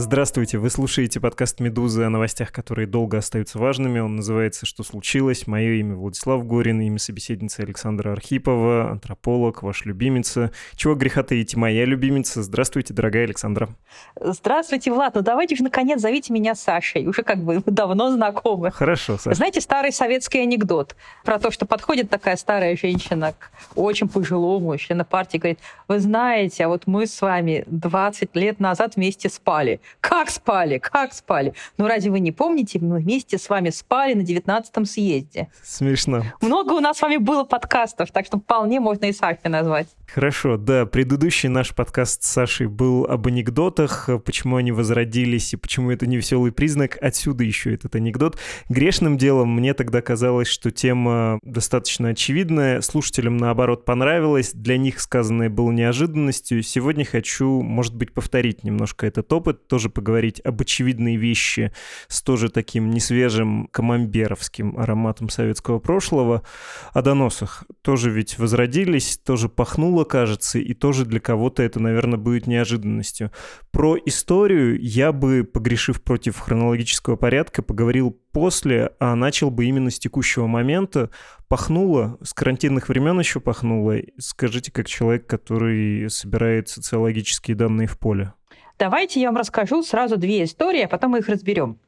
Здравствуйте, вы слушаете подкаст «Медузы» о новостях, которые долго остаются важными. Он называется «Что случилось?». Мое имя Владислав Горин, имя собеседницы Александра Архипова, антрополог, ваш любимица. Чего греха таить, моя любимица. Здравствуйте, дорогая Александра. Здравствуйте, Влад. Ну давайте же, наконец, зовите меня Сашей. Уже как бы давно знакомы. Хорошо, Саша. Знаете старый советский анекдот про то, что подходит такая старая женщина к очень пожилому члена партии говорит, вы знаете, а вот мы с вами 20 лет назад вместе спали. Как спали? Как спали? Ну, разве вы не помните, мы вместе с вами спали на 19-м съезде. Смешно. Много у нас с вами было подкастов, так что вполне можно и Сашей назвать. Хорошо, да, предыдущий наш подкаст с Сашей был об анекдотах, почему они возродились и почему это не веселый признак. Отсюда еще этот анекдот. Грешным делом мне тогда казалось, что тема достаточно очевидная, слушателям наоборот понравилась, для них сказанное было неожиданностью. Сегодня хочу, может быть, повторить немножко этот опыт, тоже поговорить об очевидные вещи с тоже таким несвежим камамберовским ароматом советского прошлого, о доносах. Тоже ведь возродились, тоже пахнуло кажется, и тоже для кого-то это, наверное, будет неожиданностью. Про историю я бы, погрешив против хронологического порядка, поговорил после, а начал бы именно с текущего момента. Пахнуло, с карантинных времен еще пахнуло. Скажите, как человек, который собирает социологические данные в поле. Давайте я вам расскажу сразу две истории, а потом мы их разберем.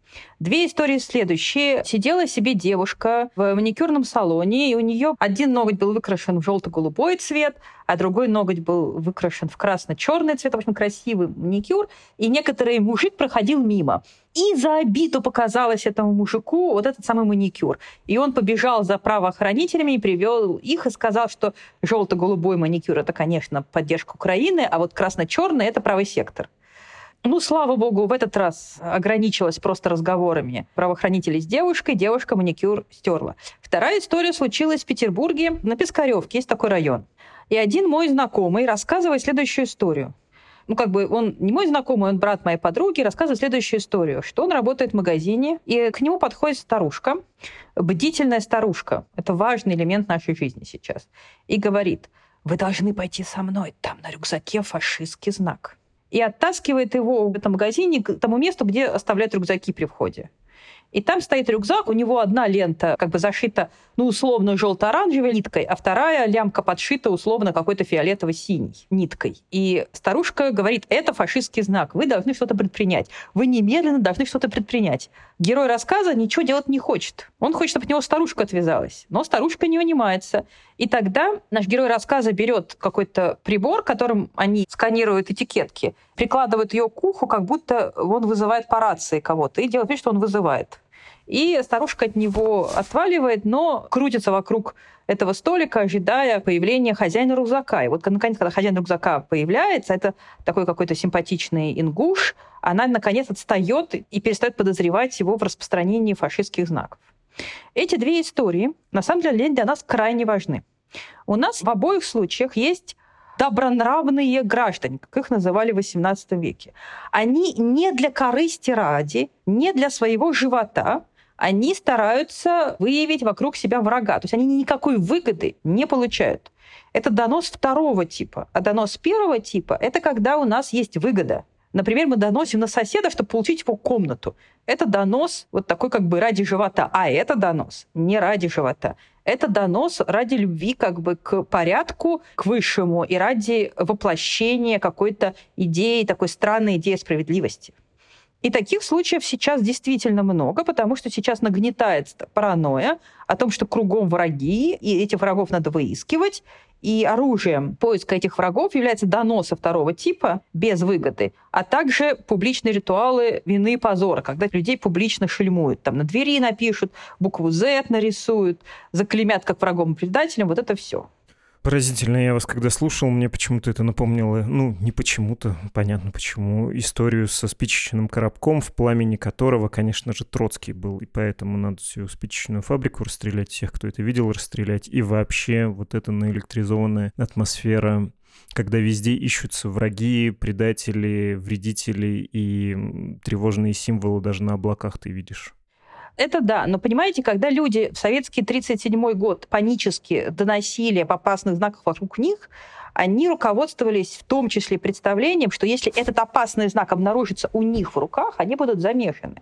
Две истории следующие. Сидела себе девушка в маникюрном салоне, и у нее один ноготь был выкрашен в желто-голубой цвет, а другой ноготь был выкрашен в красно-черный цвет. В общем, красивый маникюр. И некоторый мужик проходил мимо. И за обиду показалось этому мужику вот этот самый маникюр. И он побежал за правоохранителями и привел их и сказал, что желто-голубой маникюр – это, конечно, поддержка Украины, а вот красно-черный – это правый сектор. Ну, слава богу, в этот раз ограничилась просто разговорами правоохранителей с девушкой, девушка маникюр стерла. Вторая история случилась в Петербурге, на Пискаревке, есть такой район. И один мой знакомый рассказывает следующую историю. Ну, как бы он не мой знакомый, он брат моей подруги, рассказывает следующую историю, что он работает в магазине, и к нему подходит старушка, бдительная старушка, это важный элемент нашей жизни сейчас, и говорит, вы должны пойти со мной, там на рюкзаке фашистский знак и оттаскивает его в этом магазине к тому месту, где оставляют рюкзаки при входе. И там стоит рюкзак, у него одна лента как бы зашита, ну, условно, желто-оранжевой ниткой, а вторая лямка подшита, условно, какой-то фиолетово-синей ниткой. И старушка говорит, это фашистский знак, вы должны что-то предпринять. Вы немедленно должны что-то предпринять. Герой рассказа ничего делать не хочет. Он хочет, чтобы от него старушка отвязалась. Но старушка не унимается. И тогда наш герой рассказа берет какой-то прибор, которым они сканируют этикетки, прикладывают ее к уху, как будто он вызывает по рации кого-то, и делает вид, что он вызывает. И старушка от него отваливает, но крутится вокруг этого столика, ожидая появления хозяина рюкзака. И вот, наконец, когда хозяин рюкзака появляется, это такой какой-то симпатичный ингуш, она, наконец, отстает и перестает подозревать его в распространении фашистских знаков. Эти две истории, на самом деле, для нас крайне важны. У нас в обоих случаях есть добронравные граждане, как их называли в XVIII веке. Они не для корысти ради, не для своего живота, они стараются выявить вокруг себя врага. То есть они никакой выгоды не получают. Это донос второго типа. А донос первого типа – это когда у нас есть выгода. Например, мы доносим на соседа, чтобы получить его комнату. Это донос вот такой как бы ради живота. А это донос не ради живота. Это донос ради любви как бы к порядку, к высшему и ради воплощения какой-то идеи, такой странной идеи справедливости. И таких случаев сейчас действительно много, потому что сейчас нагнетается паранойя о том, что кругом враги, и этих врагов надо выискивать, и оружием поиска этих врагов является доносы второго типа без выгоды, а также публичные ритуалы вины и позора, когда людей публично шельмуют. Там на двери напишут, букву Z нарисуют, заклемят как врагом и предателем. Вот это все. Поразительно, я вас когда слушал, мне почему-то это напомнило, ну, не почему-то, понятно почему, историю со спичечным коробком, в пламени которого, конечно же, Троцкий был, и поэтому надо всю спичечную фабрику расстрелять, всех, кто это видел, расстрелять, и вообще вот эта наэлектризованная атмосфера когда везде ищутся враги, предатели, вредители и тревожные символы даже на облаках ты видишь. Это да, но понимаете, когда люди в советский 37 год панически доносили об опасных знаках вокруг них, они руководствовались в том числе представлением, что если этот опасный знак обнаружится у них в руках, они будут замешаны.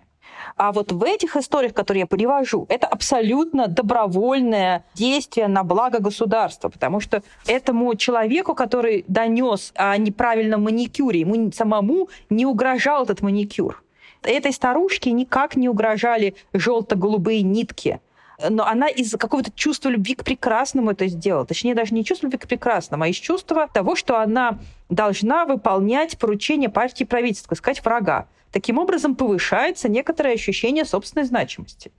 А вот в этих историях, которые я привожу, это абсолютно добровольное действие на благо государства, потому что этому человеку, который донес о неправильном маникюре, ему самому не угрожал этот маникюр. Этой старушке никак не угрожали желто-голубые нитки но она из какого-то чувства любви к прекрасному это сделала. Точнее, даже не чувство любви к прекрасному, а из чувства того, что она должна выполнять поручения партии правительства, сказать врага. Таким образом, повышается некоторое ощущение собственной значимости.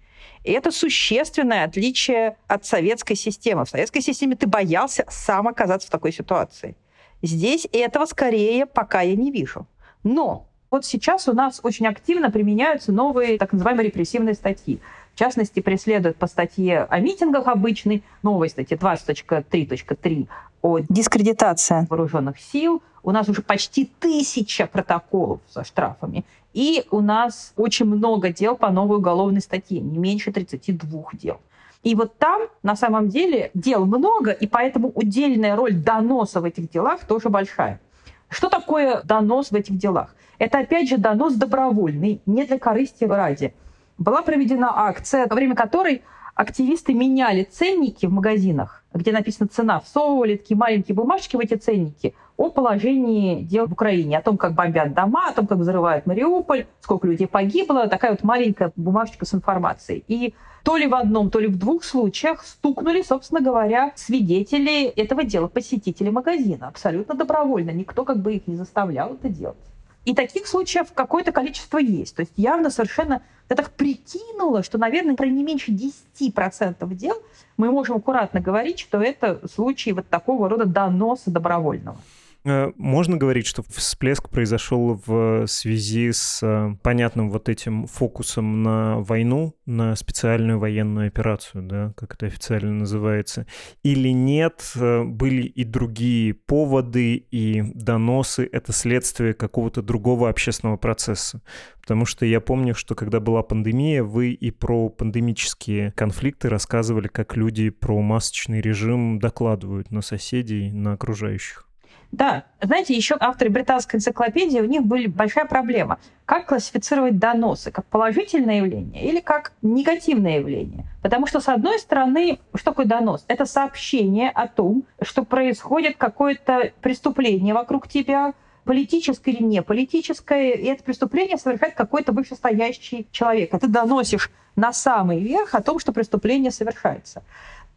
И это существенное отличие от советской системы. В советской системе ты боялся сам оказаться в такой ситуации. Здесь этого скорее пока я не вижу. Но вот сейчас у нас очень активно применяются новые так называемые репрессивные статьи. В частности, преследуют по статье о митингах обычной, новой статье 20.3.3 о дискредитации вооруженных сил. У нас уже почти тысяча протоколов со штрафами. И у нас очень много дел по новой уголовной статье, не меньше 32 дел. И вот там на самом деле дел много, и поэтому удельная роль доноса в этих делах тоже большая. Что такое донос в этих делах? Это, опять же, донос добровольный, не для корысти ради. Была проведена акция, во время которой активисты меняли ценники в магазинах, где написана цена, всовывали такие маленькие бумажки в эти ценники о положении дел в Украине, о том, как бомбят дома, о том, как взрывают Мариуполь, сколько людей погибло, такая вот маленькая бумажечка с информацией. И то ли в одном, то ли в двух случаях стукнули, собственно говоря, свидетели этого дела, посетители магазина, абсолютно добровольно. Никто как бы их не заставлял это делать. И таких случаев какое-то количество есть. То есть явно совершенно я так прикинула, что, наверное, про не меньше 10% дел мы можем аккуратно говорить, что это случаи вот такого рода доноса добровольного. Э, можно говорить, что всплеск произошел в связи с э, понятным вот этим фокусом на войну, на специальную военную операцию, да, как это официально называется, или нет, э, были и другие поводы и доносы, это следствие какого-то другого общественного процесса. Потому что я помню, что когда была пандемия, вы и про пандемические конфликты рассказывали, как люди про масочный режим докладывают на соседей, на окружающих. Да, знаете, еще авторы британской энциклопедии, у них была большая проблема. Как классифицировать доносы? Как положительное явление или как негативное явление? Потому что, с одной стороны, что такое донос? Это сообщение о том, что происходит какое-то преступление вокруг тебя, политическое или не политическое, и это преступление совершает какой-то вышестоящий человек. А ты доносишь на самый верх о том, что преступление совершается.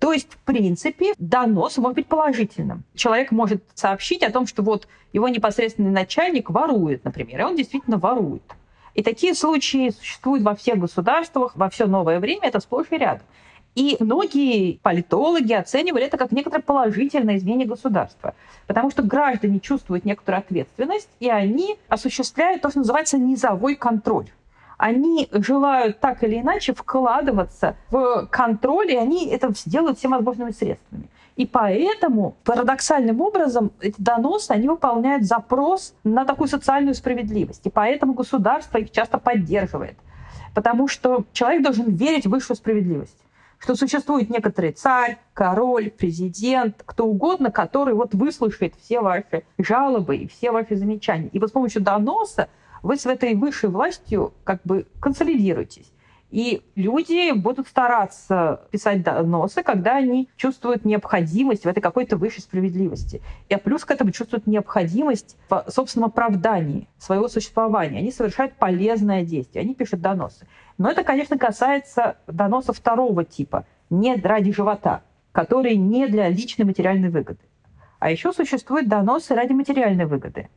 То есть, в принципе, донос может быть положительным. Человек может сообщить о том, что вот его непосредственный начальник ворует, например, и он действительно ворует. И такие случаи существуют во всех государствах, во все новое время, это сплошь и рядом. И многие политологи оценивали это как некоторое положительное изменение государства. Потому что граждане чувствуют некоторую ответственность, и они осуществляют то, что называется низовой контроль они желают так или иначе вкладываться в контроль, и они это делают всеми возможными средствами. И поэтому парадоксальным образом эти доносы, они выполняют запрос на такую социальную справедливость. И поэтому государство их часто поддерживает. Потому что человек должен верить в высшую справедливость что существует некоторый царь, король, президент, кто угодно, который вот выслушает все ваши жалобы и все ваши замечания. И вот с помощью доноса вы с этой высшей властью как бы консолидируетесь. И люди будут стараться писать доносы, когда они чувствуют необходимость в этой какой-то высшей справедливости. И плюс к этому чувствуют необходимость в собственном оправдании своего существования. Они совершают полезное действие, они пишут доносы. Но это, конечно, касается доносов второго типа, не ради живота, которые не для личной материальной выгоды. А еще существуют доносы ради материальной выгоды.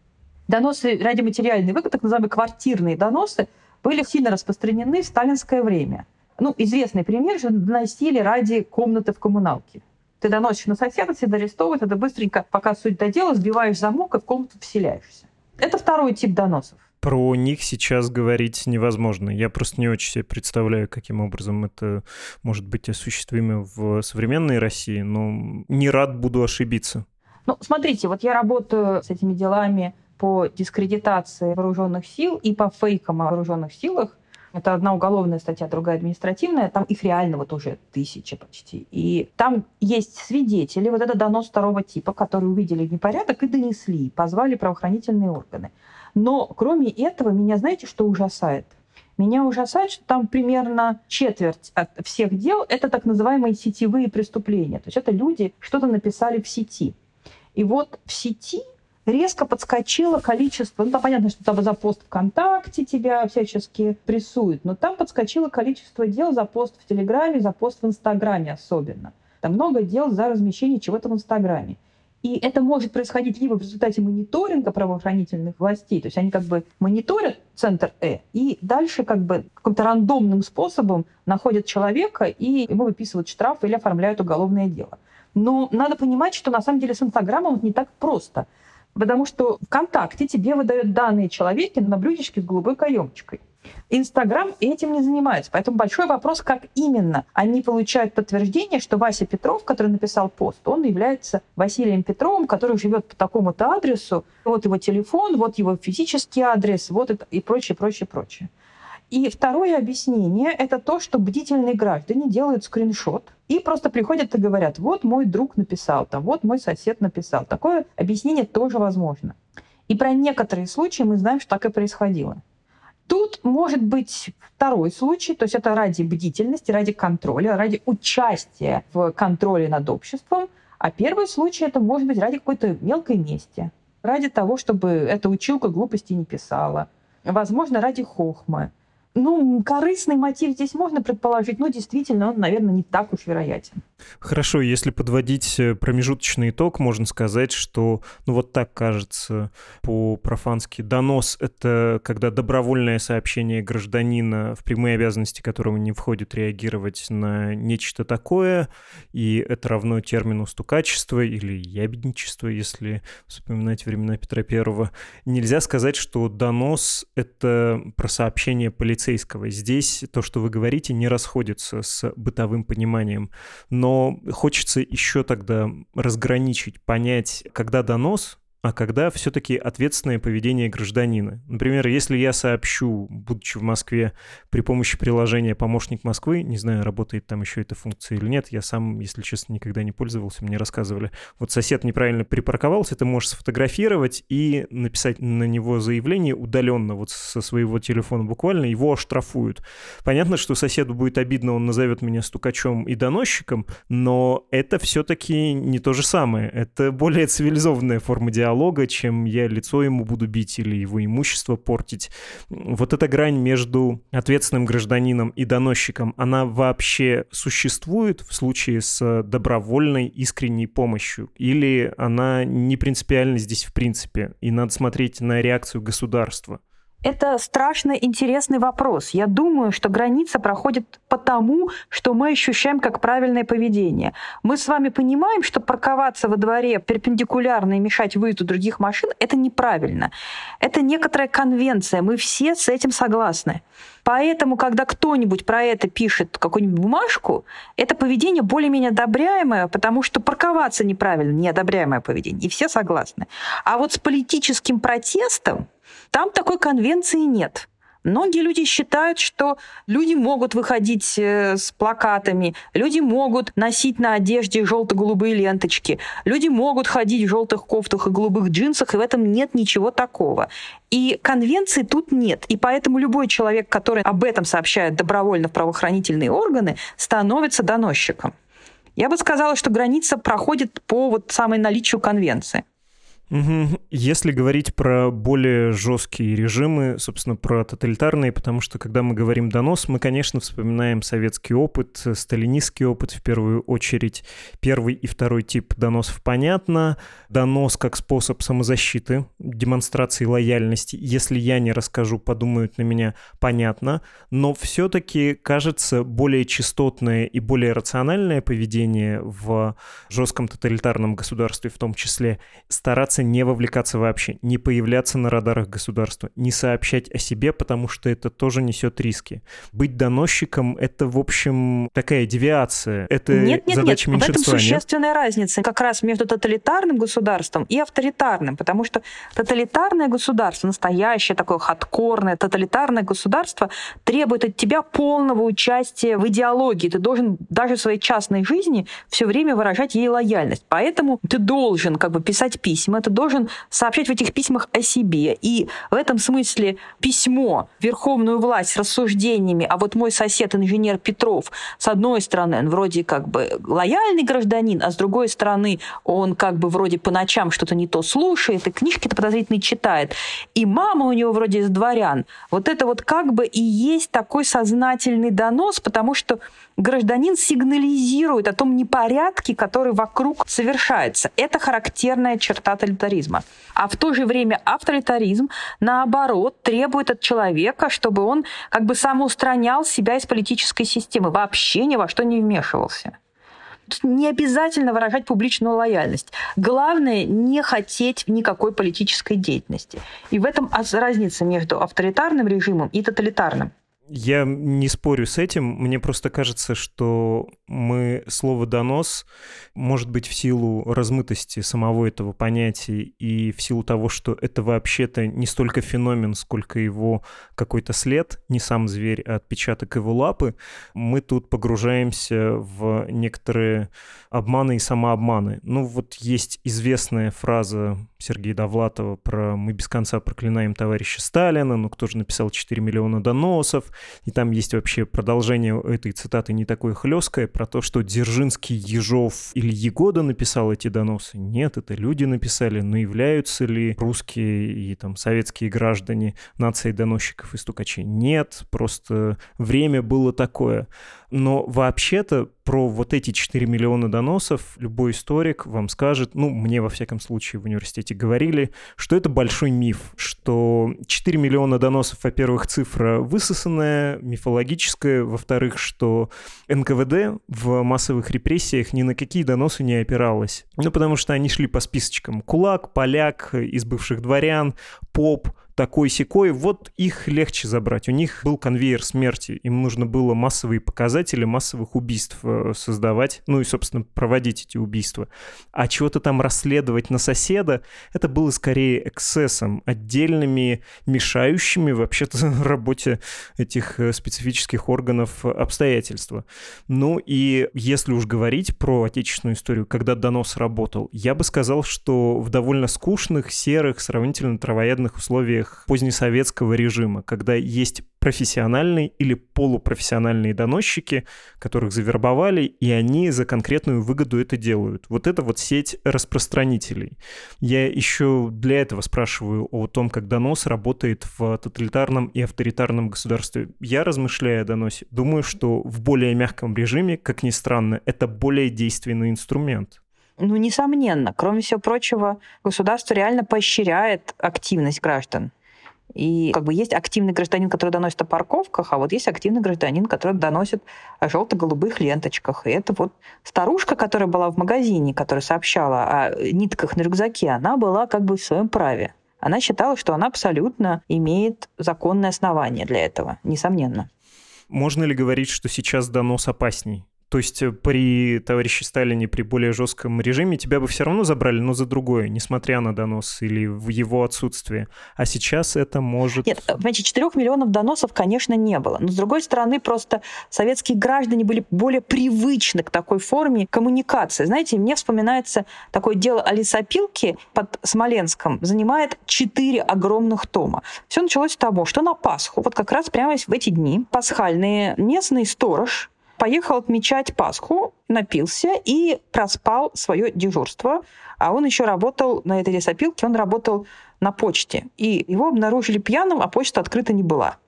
Доносы ради материальной выгоды, так называемые квартирные доносы, были сильно распространены в сталинское время. Ну, известный пример же доносили ради комнаты в коммуналке. Ты доносишь на соседа, тебя арестовывают, это быстренько, пока суть до дела, сбиваешь замок и в комнату вселяешься. Это второй тип доносов. Про них сейчас говорить невозможно. Я просто не очень себе представляю, каким образом это может быть осуществимо в современной России, но не рад буду ошибиться. Ну, смотрите, вот я работаю с этими делами по дискредитации вооруженных сил и по фейкам о вооруженных силах. Это одна уголовная статья, другая административная. Там их реально вот уже тысяча почти. И там есть свидетели, вот это донос второго типа, которые увидели непорядок и донесли, позвали правоохранительные органы. Но кроме этого, меня знаете, что ужасает? Меня ужасает, что там примерно четверть от всех дел — это так называемые сетевые преступления. То есть это люди что-то написали в сети. И вот в сети резко подскочило количество, ну, там понятно, что там за пост ВКонтакте тебя всячески прессуют, но там подскочило количество дел за пост в Телеграме, за пост в Инстаграме особенно. Там много дел за размещение чего-то в Инстаграме. И это может происходить либо в результате мониторинга правоохранительных властей, то есть они как бы мониторят центр Э, и дальше как бы каким-то рандомным способом находят человека и ему выписывают штраф или оформляют уголовное дело. Но надо понимать, что на самом деле с Инстаграмом не так просто. Потому что ВКонтакте тебе выдают данные человека на блюдечке с голубой каемочкой. Инстаграм этим не занимается. Поэтому большой вопрос, как именно они получают подтверждение, что Вася Петров, который написал пост, он является Василием Петровым, который живет по такому-то адресу. Вот его телефон, вот его физический адрес, вот это и прочее, прочее, прочее. И второе объяснение – это то, что бдительные граждане делают скриншот и просто приходят и говорят, вот мой друг написал, там, вот мой сосед написал. Такое объяснение тоже возможно. И про некоторые случаи мы знаем, что так и происходило. Тут может быть второй случай, то есть это ради бдительности, ради контроля, ради участия в контроле над обществом. А первый случай это может быть ради какой-то мелкой мести, ради того, чтобы эта училка глупости не писала, возможно, ради хохмы. Ну, корыстный мотив здесь можно предположить, но действительно он, наверное, не так уж вероятен. Хорошо, если подводить э, промежуточный итог, можно сказать, что, ну вот так кажется по-профански, донос — это когда добровольное сообщение гражданина, в прямые обязанности которого не входит реагировать на нечто такое, и это равно термину стукачество или ябедничество, если вспоминать времена Петра Первого. Нельзя сказать, что донос — это про сообщение полицейского. Здесь то, что вы говорите, не расходится с бытовым пониманием. Но хочется еще тогда разграничить, понять, когда донос, а когда все-таки ответственное поведение гражданина. Например, если я сообщу, будучи в Москве, при помощи приложения «Помощник Москвы», не знаю, работает там еще эта функция или нет, я сам, если честно, никогда не пользовался, мне рассказывали. Вот сосед неправильно припарковался, ты можешь сфотографировать и написать на него заявление удаленно, вот со своего телефона буквально, его оштрафуют. Понятно, что соседу будет обидно, он назовет меня стукачом и доносчиком, но это все-таки не то же самое. Это более цивилизованная форма диалога диалога, чем я лицо ему буду бить или его имущество портить. Вот эта грань между ответственным гражданином и доносчиком, она вообще существует в случае с добровольной искренней помощью? Или она не принципиальна здесь в принципе? И надо смотреть на реакцию государства? Это страшно интересный вопрос. Я думаю, что граница проходит потому, что мы ощущаем как правильное поведение. Мы с вами понимаем, что парковаться во дворе перпендикулярно и мешать выезду других машин – это неправильно. Это некоторая конвенция. Мы все с этим согласны. Поэтому, когда кто-нибудь про это пишет какую-нибудь бумажку, это поведение более-менее одобряемое, потому что парковаться неправильно – неодобряемое поведение. И все согласны. А вот с политическим протестом там такой конвенции нет. Многие люди считают, что люди могут выходить э, с плакатами, люди могут носить на одежде желто-голубые ленточки, люди могут ходить в желтых кофтах и голубых джинсах, и в этом нет ничего такого. И конвенции тут нет. И поэтому любой человек, который об этом сообщает добровольно в правоохранительные органы, становится доносчиком. Я бы сказала, что граница проходит по вот самой наличию конвенции. Если говорить про более жесткие режимы, собственно, про тоталитарные, потому что когда мы говорим донос, мы, конечно, вспоминаем советский опыт, сталинистский опыт в первую очередь. Первый и второй тип доносов понятно. Донос как способ самозащиты, демонстрации лояльности. Если я не расскажу, подумают на меня, понятно. Но все-таки, кажется, более частотное и более рациональное поведение в жестком тоталитарном государстве в том числе стараться стараться не вовлекаться вообще, не появляться на радарах государства, не сообщать о себе, потому что это тоже несет риски. Быть доносчиком — это, в общем, такая девиация. Это нет, нет, задача нет. меньшинства, В этом существенная нет? разница как раз между тоталитарным государством и авторитарным, потому что тоталитарное государство, настоящее такое хардкорное тоталитарное государство требует от тебя полного участия в идеологии. Ты должен даже в своей частной жизни все время выражать ей лояльность. Поэтому ты должен как бы писать письма, ты должен сообщать в этих письмах о себе. И в этом смысле письмо верховную власть с рассуждениями, а вот мой сосед, инженер Петров, с одной стороны, он вроде как бы лояльный гражданин, а с другой стороны, он как бы вроде по ночам что-то не то слушает, и книжки-то подозрительно читает. И мама у него вроде из дворян. Вот это вот как бы и есть такой сознательный донос, потому что гражданин сигнализирует о том непорядке, который вокруг совершается. Это характерная черта тоталитаризма. А в то же время авторитаризм, наоборот, требует от человека, чтобы он как бы самоустранял себя из политической системы, вообще ни во что не вмешивался. Не обязательно выражать публичную лояльность. Главное не хотеть никакой политической деятельности. И в этом разница между авторитарным режимом и тоталитарным. Я не спорю с этим. Мне просто кажется, что мы слово «донос», может быть, в силу размытости самого этого понятия и в силу того, что это вообще-то не столько феномен, сколько его какой-то след, не сам зверь, а отпечаток его лапы, мы тут погружаемся в некоторые обманы и самообманы. Ну вот есть известная фраза Сергея Довлатова про «Мы без конца проклинаем товарища Сталина», ну кто же написал 4 миллиона доносов, и там есть вообще продолжение этой цитаты не такое хлесткое про то, что Дзержинский, Ежов или Егода написал эти доносы. Нет, это люди написали, но являются ли русские и там советские граждане нацией доносчиков и стукачей? Нет, просто время было такое. Но вообще-то про вот эти 4 миллиона доносов любой историк вам скажет, ну, мне во всяком случае в университете говорили, что это большой миф, что 4 миллиона доносов, во-первых, цифра высосанная, мифологическая, во-вторых, что НКВД в массовых репрессиях ни на какие доносы не опиралась. Ну, потому что они шли по списочкам. Кулак, поляк, из бывших дворян, поп, такой секой, вот их легче забрать. У них был конвейер смерти, им нужно было массовые показатели массовых убийств э, создавать, ну и, собственно, проводить эти убийства. А чего-то там расследовать на соседа, это было скорее эксцессом, отдельными мешающими вообще-то работе этих э, специфических органов обстоятельства. Ну и если уж говорить про отечественную историю, когда донос работал, я бы сказал, что в довольно скучных, серых, сравнительно травоядных условиях условиях позднесоветского режима, когда есть профессиональные или полупрофессиональные доносчики, которых завербовали, и они за конкретную выгоду это делают. Вот это вот сеть распространителей. Я еще для этого спрашиваю о том, как донос работает в тоталитарном и авторитарном государстве. Я, размышляя о доносе, думаю, что в более мягком режиме, как ни странно, это более действенный инструмент. Ну, несомненно. Кроме всего прочего, государство реально поощряет активность граждан. И как бы есть активный гражданин, который доносит о парковках, а вот есть активный гражданин, который доносит о желто-голубых ленточках. И это вот старушка, которая была в магазине, которая сообщала о нитках на рюкзаке, она была как бы в своем праве. Она считала, что она абсолютно имеет законное основание для этого, несомненно. Можно ли говорить, что сейчас донос опасней? То есть э, при товарище Сталине, при более жестком режиме тебя бы все равно забрали, но за другое, несмотря на донос или в его отсутствие. А сейчас это может... Нет, понимаете, 4 миллионов доносов, конечно, не было. Но, с другой стороны, просто советские граждане были более привычны к такой форме коммуникации. Знаете, мне вспоминается такое дело о лесопилке под Смоленском. Занимает 4 огромных тома. Все началось с того, что на Пасху, вот как раз прямо в эти дни, пасхальные местный сторож поехал отмечать Пасху напился и проспал свое дежурство. А он еще работал на этой лесопилке, он работал на почте. И его обнаружили пьяным, а почта открыта не была.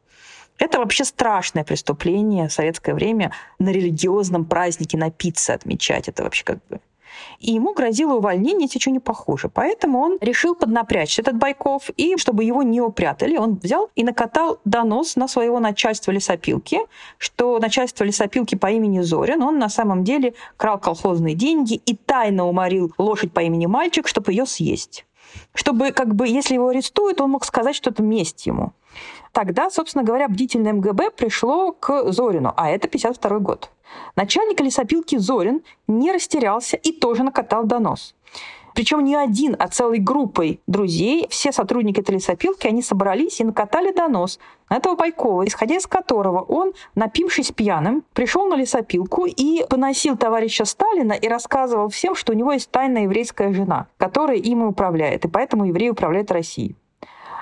Это вообще страшное преступление в советское время на религиозном празднике напиться отмечать. Это вообще как бы и ему грозило увольнение, что не похуже. Поэтому он решил поднапрячь этот Байков, и чтобы его не упрятали, он взял и накатал донос на своего начальства лесопилки, что начальство лесопилки по имени Зорин, он на самом деле крал колхозные деньги и тайно уморил лошадь по имени Мальчик, чтобы ее съесть. Чтобы, как бы, если его арестуют, он мог сказать, что это месть ему. Тогда, собственно говоря, бдительное МГБ пришло к Зорину, а это 52 год. Начальник лесопилки Зорин не растерялся и тоже накатал донос. Причем не один, а целой группой друзей, все сотрудники этой лесопилки, они собрались и накатали донос на этого Байкова, исходя из которого он, напившись пьяным, пришел на лесопилку и поносил товарища Сталина и рассказывал всем, что у него есть тайная еврейская жена, которая им и управляет, и поэтому евреи управляют Россией.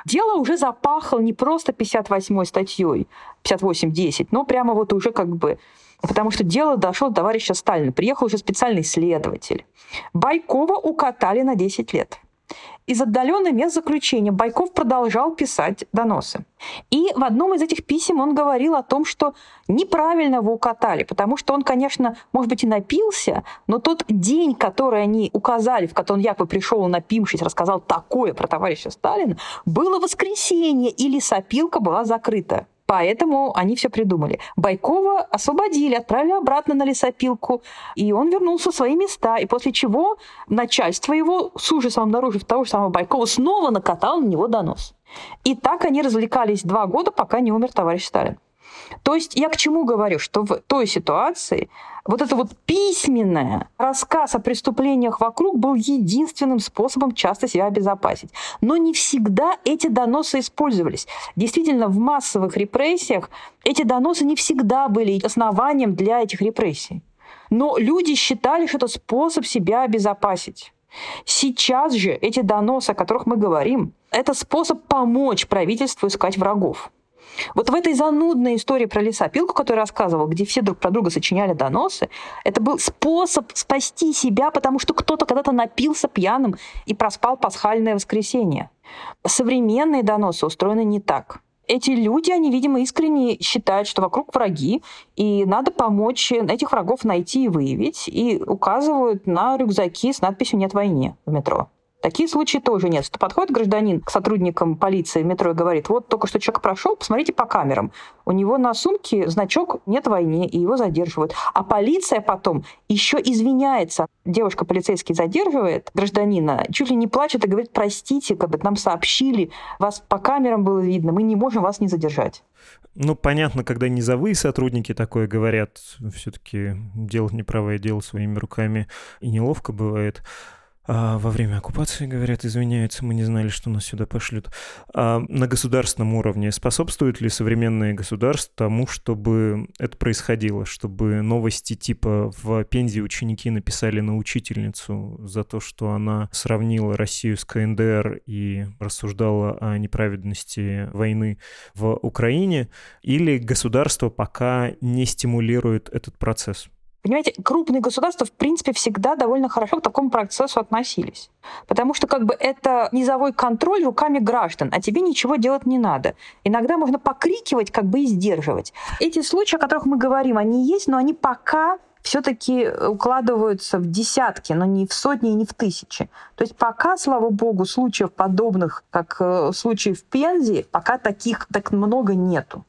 Дело уже запахло не просто 58-й статьей, 58.10, но прямо вот уже как бы потому что дело дошло до товарища Сталина. Приехал уже специальный следователь. Байкова укатали на 10 лет. Из отдаленных мест заключения Байков продолжал писать доносы. И в одном из этих писем он говорил о том, что неправильно его укатали, потому что он, конечно, может быть, и напился, но тот день, который они указали, в который он якобы пришел, напившись, рассказал такое про товарища Сталина, было воскресенье, и лесопилка была закрыта. Поэтому они все придумали. Байкова освободили, отправили обратно на лесопилку, и он вернулся в свои места. И после чего начальство его, с ужасом обнаружив того же самого Байкова, снова накатало на него донос. И так они развлекались два года, пока не умер товарищ Сталин. То есть я к чему говорю, что в той ситуации вот это вот письменное рассказ о преступлениях вокруг был единственным способом часто себя обезопасить. Но не всегда эти доносы использовались. Действительно, в массовых репрессиях эти доносы не всегда были основанием для этих репрессий. Но люди считали, что это способ себя обезопасить. Сейчас же эти доносы, о которых мы говорим, это способ помочь правительству искать врагов. Вот в этой занудной истории про лесопилку, которую я рассказывал, где все друг про друга сочиняли доносы, это был способ спасти себя, потому что кто-то когда-то напился пьяным и проспал пасхальное воскресенье. Современные доносы устроены не так. Эти люди, они, видимо, искренне считают, что вокруг враги, и надо помочь этих врагов найти и выявить, и указывают на рюкзаки с надписью «Нет войне» в метро. Такие случаи тоже нет. Что подходит гражданин к сотрудникам полиции в метро и говорит, вот только что человек прошел, посмотрите по камерам. У него на сумке значок «Нет войны», и его задерживают. А полиция потом еще извиняется. Девушка полицейский задерживает гражданина, чуть ли не плачет и говорит, простите, как бы нам сообщили, вас по камерам было видно, мы не можем вас не задержать. Ну, понятно, когда низовые сотрудники такое говорят, все-таки делать неправое дело своими руками и неловко бывает а, во время оккупации, говорят, извиняются, мы не знали, что нас сюда пошлют. А на государственном уровне способствуют ли современные государства тому, чтобы это происходило, чтобы новости типа в Пензе ученики написали на учительницу за то, что она сравнила Россию с КНДР и рассуждала о неправедности войны в Украине, или государство пока не стимулирует этот процесс? Понимаете, крупные государства, в принципе, всегда довольно хорошо к такому процессу относились. Потому что как бы это низовой контроль руками граждан, а тебе ничего делать не надо. Иногда можно покрикивать, как бы и сдерживать. Эти случаи, о которых мы говорим, они есть, но они пока все-таки укладываются в десятки, но не в сотни и не в тысячи. То есть пока, слава богу, случаев подобных, как э, случаи в Пензе, пока таких так много нету.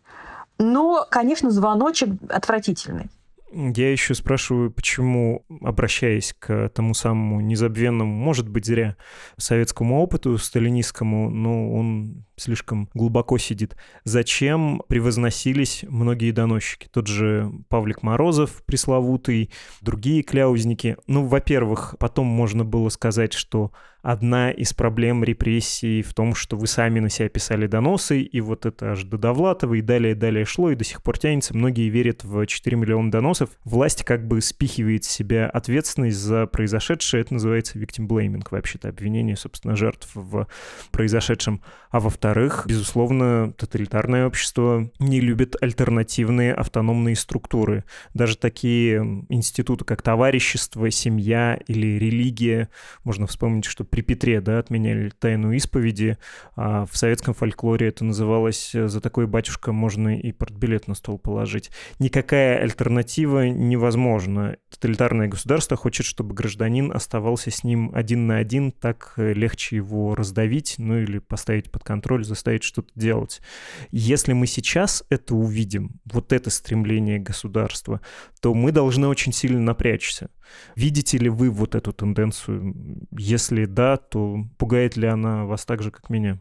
Но, конечно, звоночек отвратительный. Я еще спрашиваю, почему, обращаясь к тому самому незабвенному, может быть, зря советскому опыту сталинистскому, но он слишком глубоко сидит. Зачем превозносились многие доносчики? Тот же Павлик Морозов пресловутый, другие кляузники. Ну, во-первых, потом можно было сказать, что одна из проблем репрессий в том, что вы сами на себя писали доносы, и вот это аж до Довлатова, и далее-далее шло, и до сих пор тянется. Многие верят в 4 миллиона доносов. Власть как бы спихивает с себя ответственность за произошедшее. Это называется victim blaming, вообще-то обвинение, собственно, жертв в произошедшем. А во-вторых, Во-вторых, безусловно, тоталитарное общество не любит альтернативные автономные структуры. Даже такие институты, как товарищество, семья или религия. Можно вспомнить, что при Петре да, отменяли тайну исповеди, а в советском фольклоре это называлось «за такой батюшка можно и портбилет на стол положить». Никакая альтернатива невозможна. Тоталитарное государство хочет, чтобы гражданин оставался с ним один на один, так легче его раздавить, ну или поставить под контроль, заставить что-то делать. Если мы сейчас это увидим, вот это стремление государства, то мы должны очень сильно напрячься. Видите ли вы вот эту тенденцию? Если да, то пугает ли она вас так же, как меня?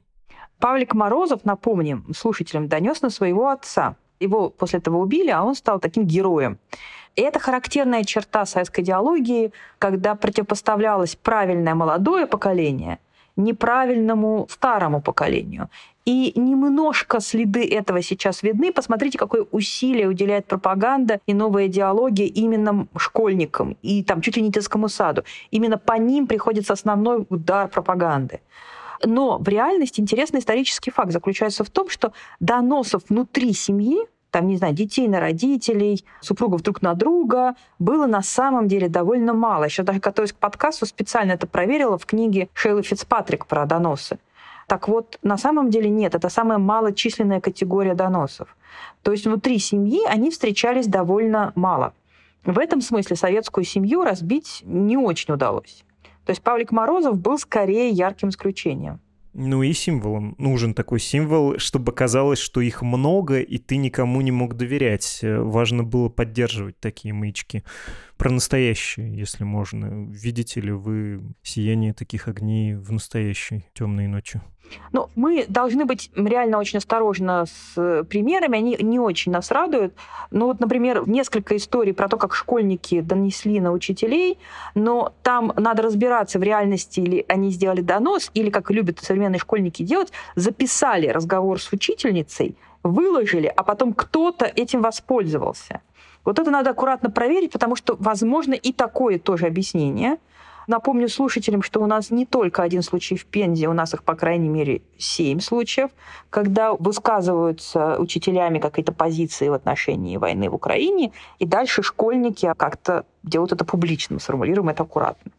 Павлик Морозов, напомним, слушателям, донес на своего отца. Его после этого убили, а он стал таким героем. И это характерная черта советской идеологии, когда противопоставлялось правильное молодое поколение неправильному старому поколению. И немножко следы этого сейчас видны. Посмотрите, какое усилие уделяет пропаганда и новая идеология именно школьникам и там чуть ли не детскому саду. Именно по ним приходится основной удар пропаганды. Но в реальности интересный исторический факт заключается в том, что доносов внутри семьи там, не знаю, детей на родителей, супругов друг на друга, было на самом деле довольно мало. Еще даже готовясь к подкасту, специально это проверила в книге Шейлы Фицпатрик про доносы. Так вот, на самом деле нет, это самая малочисленная категория доносов. То есть внутри семьи они встречались довольно мало. В этом смысле советскую семью разбить не очень удалось. То есть Павлик Морозов был скорее ярким исключением. Ну и символом. Нужен такой символ, чтобы казалось, что их много, и ты никому не мог доверять. Э, важно было поддерживать такие маячки. Про настоящее, если можно. Видите ли вы сияние таких огней в настоящей темной ночью? Ну, мы должны быть реально очень осторожны с э, примерами, они не очень нас радуют. Ну вот, например, несколько историй про то, как школьники донесли на учителей, но там надо разбираться в реальности, или они сделали донос, или, как любят современные школьники делать, записали разговор с учительницей, выложили, а потом кто-то этим воспользовался. Вот это надо аккуратно проверить, потому что, возможно, и такое тоже объяснение – Напомню слушателям, что у нас не только один случай в Пензе, у нас их, по крайней мере, семь случаев, когда высказываются учителями какие-то позиции в отношении войны в Украине, и дальше школьники как-то делают это публично, сформулируем это аккуратно.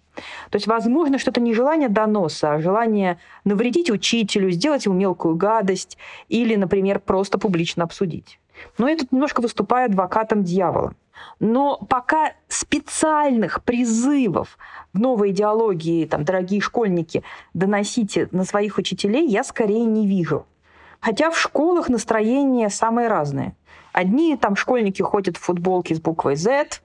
То есть, возможно, что это не желание доноса, а желание навредить учителю, сделать ему мелкую гадость или, например, просто публично обсудить. Но я тут немножко выступаю адвокатом дьявола. Но пока специальных призывов в новой идеологии, там, дорогие школьники, доносите на своих учителей, я скорее не вижу. Хотя в школах настроения самые разные. Одни там школьники ходят в футболке с буквой Z,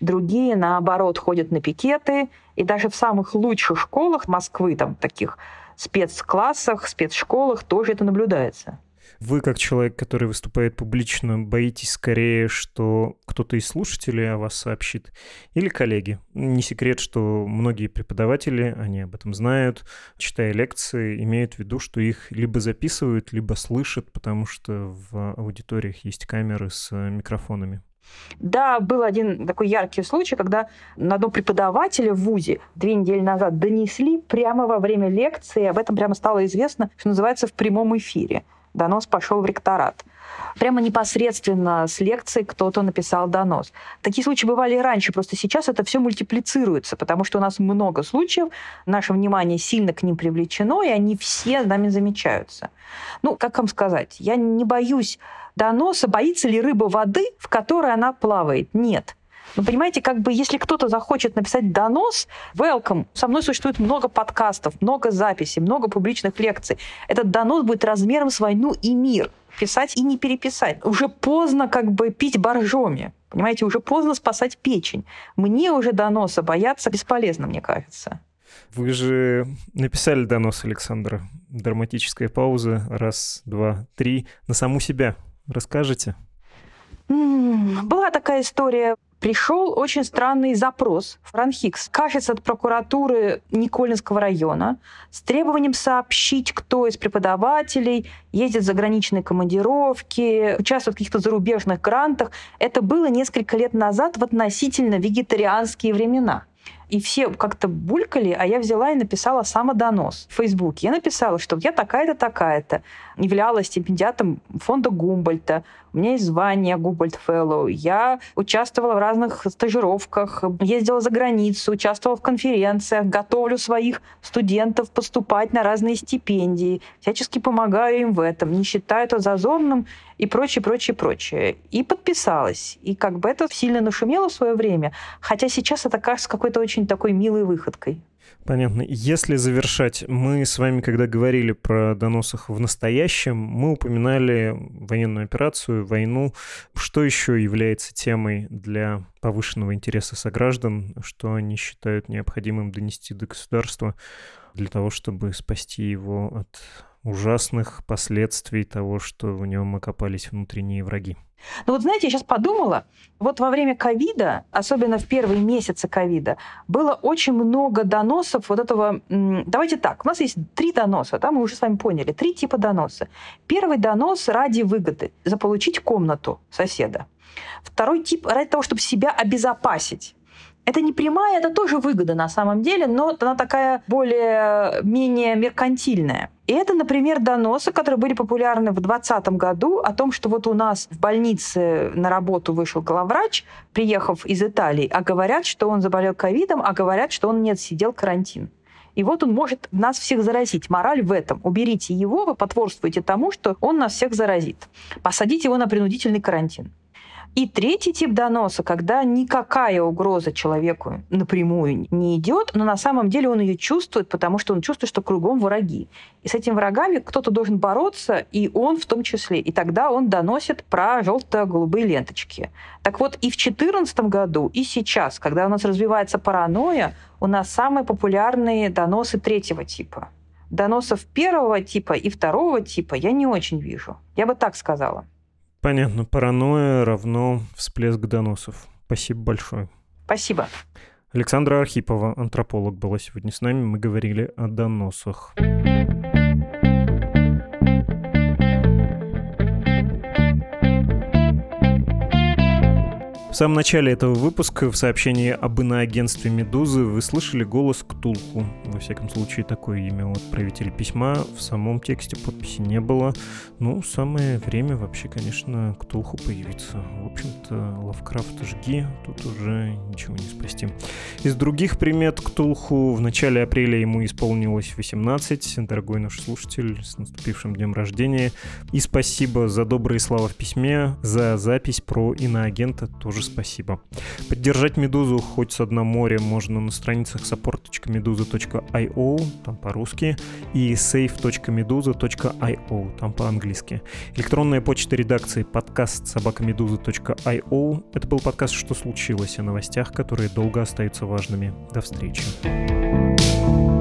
другие, наоборот, ходят на пикеты. И даже в самых лучших школах Москвы, там, таких спецклассах, спецшколах тоже это наблюдается. Вы, как человек, который выступает публично, боитесь скорее, что кто-то из слушателей о вас сообщит, или коллеги? Не секрет, что многие преподаватели, они об этом знают, читая лекции, имеют в виду, что их либо записывают, либо слышат, потому что в аудиториях есть камеры с микрофонами. Да, был один такой яркий случай, когда на одного преподавателя в ВУЗе две недели назад донесли прямо во время лекции, об этом прямо стало известно, что называется, в прямом эфире донос пошел в ректорат. Прямо непосредственно с лекции кто-то написал донос. Такие случаи бывали и раньше, просто сейчас это все мультиплицируется, потому что у нас много случаев, наше внимание сильно к ним привлечено, и они все нами замечаются. Ну, как вам сказать, я не боюсь доноса, боится ли рыба воды, в которой она плавает? Нет. Но понимаете, как бы если кто-то захочет написать донос, welcome. Со мной существует много подкастов, много записей, много публичных лекций. Этот донос будет размером с войну и мир. Писать и не переписать. Уже поздно как бы пить боржоми. Понимаете, уже поздно спасать печень. Мне уже доноса бояться бесполезно, мне кажется. Вы же написали донос Александра. Драматическая пауза. Раз, два, три. На саму себя. Расскажете? Была такая история пришел очень странный запрос в Ранхикс, кажется, от прокуратуры Николинского района с требованием сообщить, кто из преподавателей ездит в заграничные командировки, участвует в каких-то зарубежных грантах. Это было несколько лет назад в относительно вегетарианские времена. И все как-то булькали, а я взяла и написала самодонос в Фейсбуке. Я написала, что я такая-то, такая-то, являлась стипендиатом фонда Гумбольта, у меня есть звание Гумбольд Fellow, я участвовала в разных стажировках, ездила за границу, участвовала в конференциях, готовлю своих студентов поступать на разные стипендии, всячески помогаю им в этом, не считаю это зазорным и прочее, прочее, прочее. И подписалась. И как бы это сильно нашумело в свое время, хотя сейчас это кажется какой-то очень такой милой выходкой. Понятно. Если завершать, мы с вами, когда говорили про доносах в настоящем, мы упоминали военную операцию, войну. Что еще является темой для повышенного интереса сограждан, что они считают необходимым донести до государства для того, чтобы спасти его от ужасных последствий того, что в нем окопались внутренние враги. Ну вот знаете, я сейчас подумала, вот во время ковида, особенно в первые месяцы ковида, было очень много доносов вот этого... Давайте так, у нас есть три доноса, да, мы уже с вами поняли, три типа доноса. Первый донос ради выгоды, заполучить комнату соседа. Второй тип ради того, чтобы себя обезопасить. Это не прямая, это тоже выгода на самом деле, но она такая более-менее меркантильная. И это, например, доносы, которые были популярны в 2020 году о том, что вот у нас в больнице на работу вышел главврач, приехав из Италии, а говорят, что он заболел ковидом, а говорят, что он нет, сидел карантин. И вот он может нас всех заразить. Мораль в этом. Уберите его, вы потворствуете тому, что он нас всех заразит. Посадите его на принудительный карантин. И третий тип доноса, когда никакая угроза человеку напрямую не идет, но на самом деле он ее чувствует, потому что он чувствует, что кругом враги. И с этими врагами кто-то должен бороться, и он в том числе. И тогда он доносит про желто-голубые ленточки. Так вот, и в 2014 году, и сейчас, когда у нас развивается паранойя, у нас самые популярные доносы третьего типа. Доносов первого типа и второго типа я не очень вижу. Я бы так сказала. Понятно. Паранойя равно всплеск доносов. Спасибо большое. Спасибо. Александра Архипова, антрополог, была сегодня с нами. Мы говорили о доносах. В самом начале этого выпуска в сообщении об иноагентстве «Медузы» вы слышали голос Ктулху. Во всяком случае, такое имя у отправителя письма. В самом тексте подписи не было. Ну, самое время вообще, конечно, Ктулху появиться. В общем-то, Лавкрафт жги, тут уже ничего не спасти. Из других примет Ктулху в начале апреля ему исполнилось 18. Дорогой наш слушатель, с наступившим днем рождения. И спасибо за добрые слова в письме, за запись про иноагента тоже тоже спасибо. Поддержать «Медузу» хоть с дна моря можно на страницах support.meduza.io, там по-русски, и save.meduza.io, там по-английски. Электронная почта редакции подкаст собакамедуза.io. Это был подкаст «Что случилось?» о новостях, которые долго остаются важными. До встречи. thank you